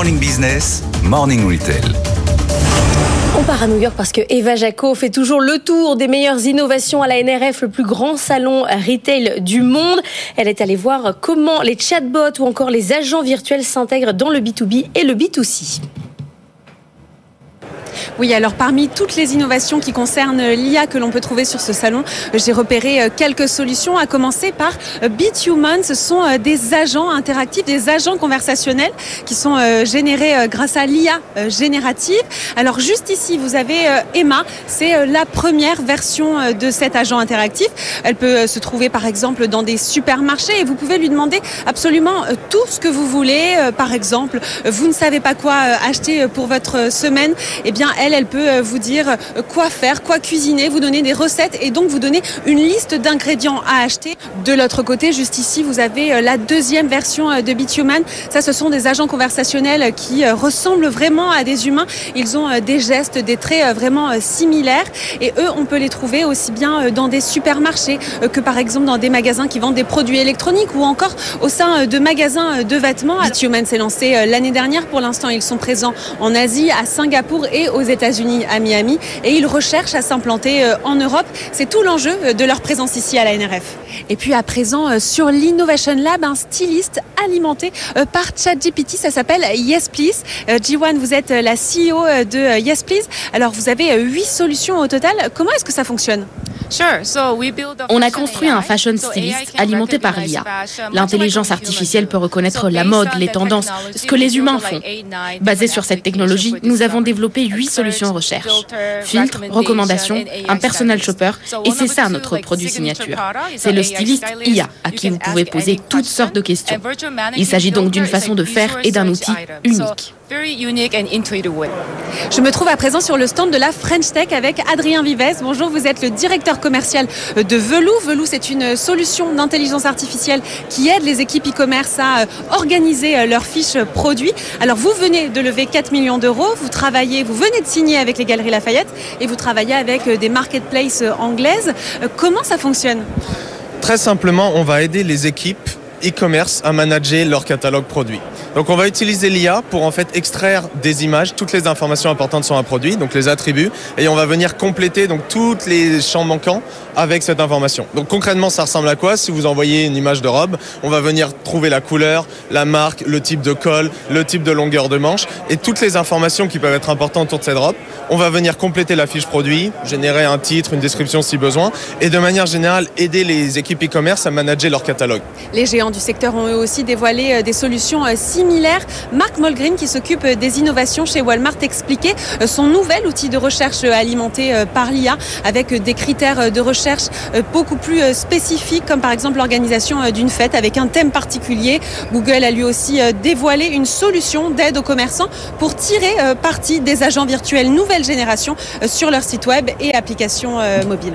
Morning Business, Morning Retail. On part à New York parce que Eva Jaco fait toujours le tour des meilleures innovations à la NRF, le plus grand salon retail du monde. Elle est allée voir comment les chatbots ou encore les agents virtuels s'intègrent dans le B2B et le B2C. Oui, alors parmi toutes les innovations qui concernent l'IA que l'on peut trouver sur ce salon, j'ai repéré euh, quelques solutions, à commencer par euh, BitHuman. Ce sont euh, des agents interactifs, des agents conversationnels qui sont générés grâce à l'IA générative. Alors juste ici, vous avez Emma. C'est la première version de cet agent interactif. Elle peut se trouver par exemple dans des supermarchés et vous pouvez lui demander absolument tout ce que vous voulez. Par exemple, vous ne savez pas quoi acheter pour votre semaine. Eh bien, elle, elle peut euh, vous dire euh, quoi faire, quoi cuisiner, vous donner des recettes et donc vous donner une liste d'ingrédients à acheter. De l'autre côté, juste ici, vous avez euh, la deuxième version de Bituman. Ça, ce sont des agents conversationnels qui ressemblent vraiment à des humains. Ils ont des gestes, des traits vraiment similaires et eux, on peut les trouver aussi bien dans des supermarchés que par exemple dans des magasins qui vendent des produits électroniques ou encore au sein de magasins de vêtements. Bituman s'est lancé l'année dernière. Pour l'instant, ils sont présents en Asie, à Singapour et aux États-Unis, à Miami, et ils recherchent à s'implanter euh, en Europe. C'est tout l'enjeu euh, de leur présence ici à la NRF. Et puis à présent, euh, sur l'Innovation Lab, un styliste alimenté par ChatGPT, ça s'appelle Yes Please. Jiwan, vous êtes la CEO de Yes Please. Alors vous avez huit solutions au total. Comment est-ce que ça fonctionne? On a construit un fashion stylist alimenté par l'IA. L'intelligence artificielle peut reconnaître la mode, les tendances, ce que les humains font. Basé sur cette technologie, nous avons développé huit solutions recherche. Filtres, recommandations, un personal shopper, et c'est ça notre produit signature. C'est le styliste IA à qui vous pouvez poser toutes sortes de questions. Il s'agit donc d'une façon de faire et d'un outil unique. Je me trouve à présent sur le stand de la French Tech avec Adrien Vives. Bonjour, vous êtes le directeur commercial de Velou. Velou, c'est une solution d'intelligence artificielle qui aide les équipes e-commerce à euh, organiser euh, leurs fiches produits. Alors, vous venez de lever 4 millions d'euros, vous travaillez, vous venez de signer avec les Galeries Lafayette et vous travaillez avec euh, des marketplaces anglaises. Comment ça fonctionne? Très simplement, on va aider les équipes e-commerce à manager leur catalogue produit. Donc on va utiliser l'IA pour en fait extraire des images, toutes les informations importantes sur un produit, donc les attributs, et on va venir compléter donc tous les champs manquants avec cette information. Donc concrètement, ça ressemble à quoi? Si vous envoyez une image de robe, on va venir trouver la couleur, la marque, le type de col, le type de longueur de manche et toutes les informations qui peuvent être importantes autour de cette robe. On va venir compléter la fiche produit, générer un titre, une description si besoin, et de manière générale aider les équipes e-commerce à manager leur catalogue. Les géants du secteur ont eux aussi dévoilé euh, des solutions euh, similaires. Marc Molgrin, qui s'occupe euh, des innovations chez Walmart, expliquait son nouvel outil de recherche alimenté par l'IA avec des critères de recherche beaucoup plus spécifiques, comme par exemple l'organisation d'une fête avec un thème particulier. Google a lui aussi dévoilé une solution d'aide aux commerçants pour tirer parti des agents virtuels génération sur leur site web et applications mobiles.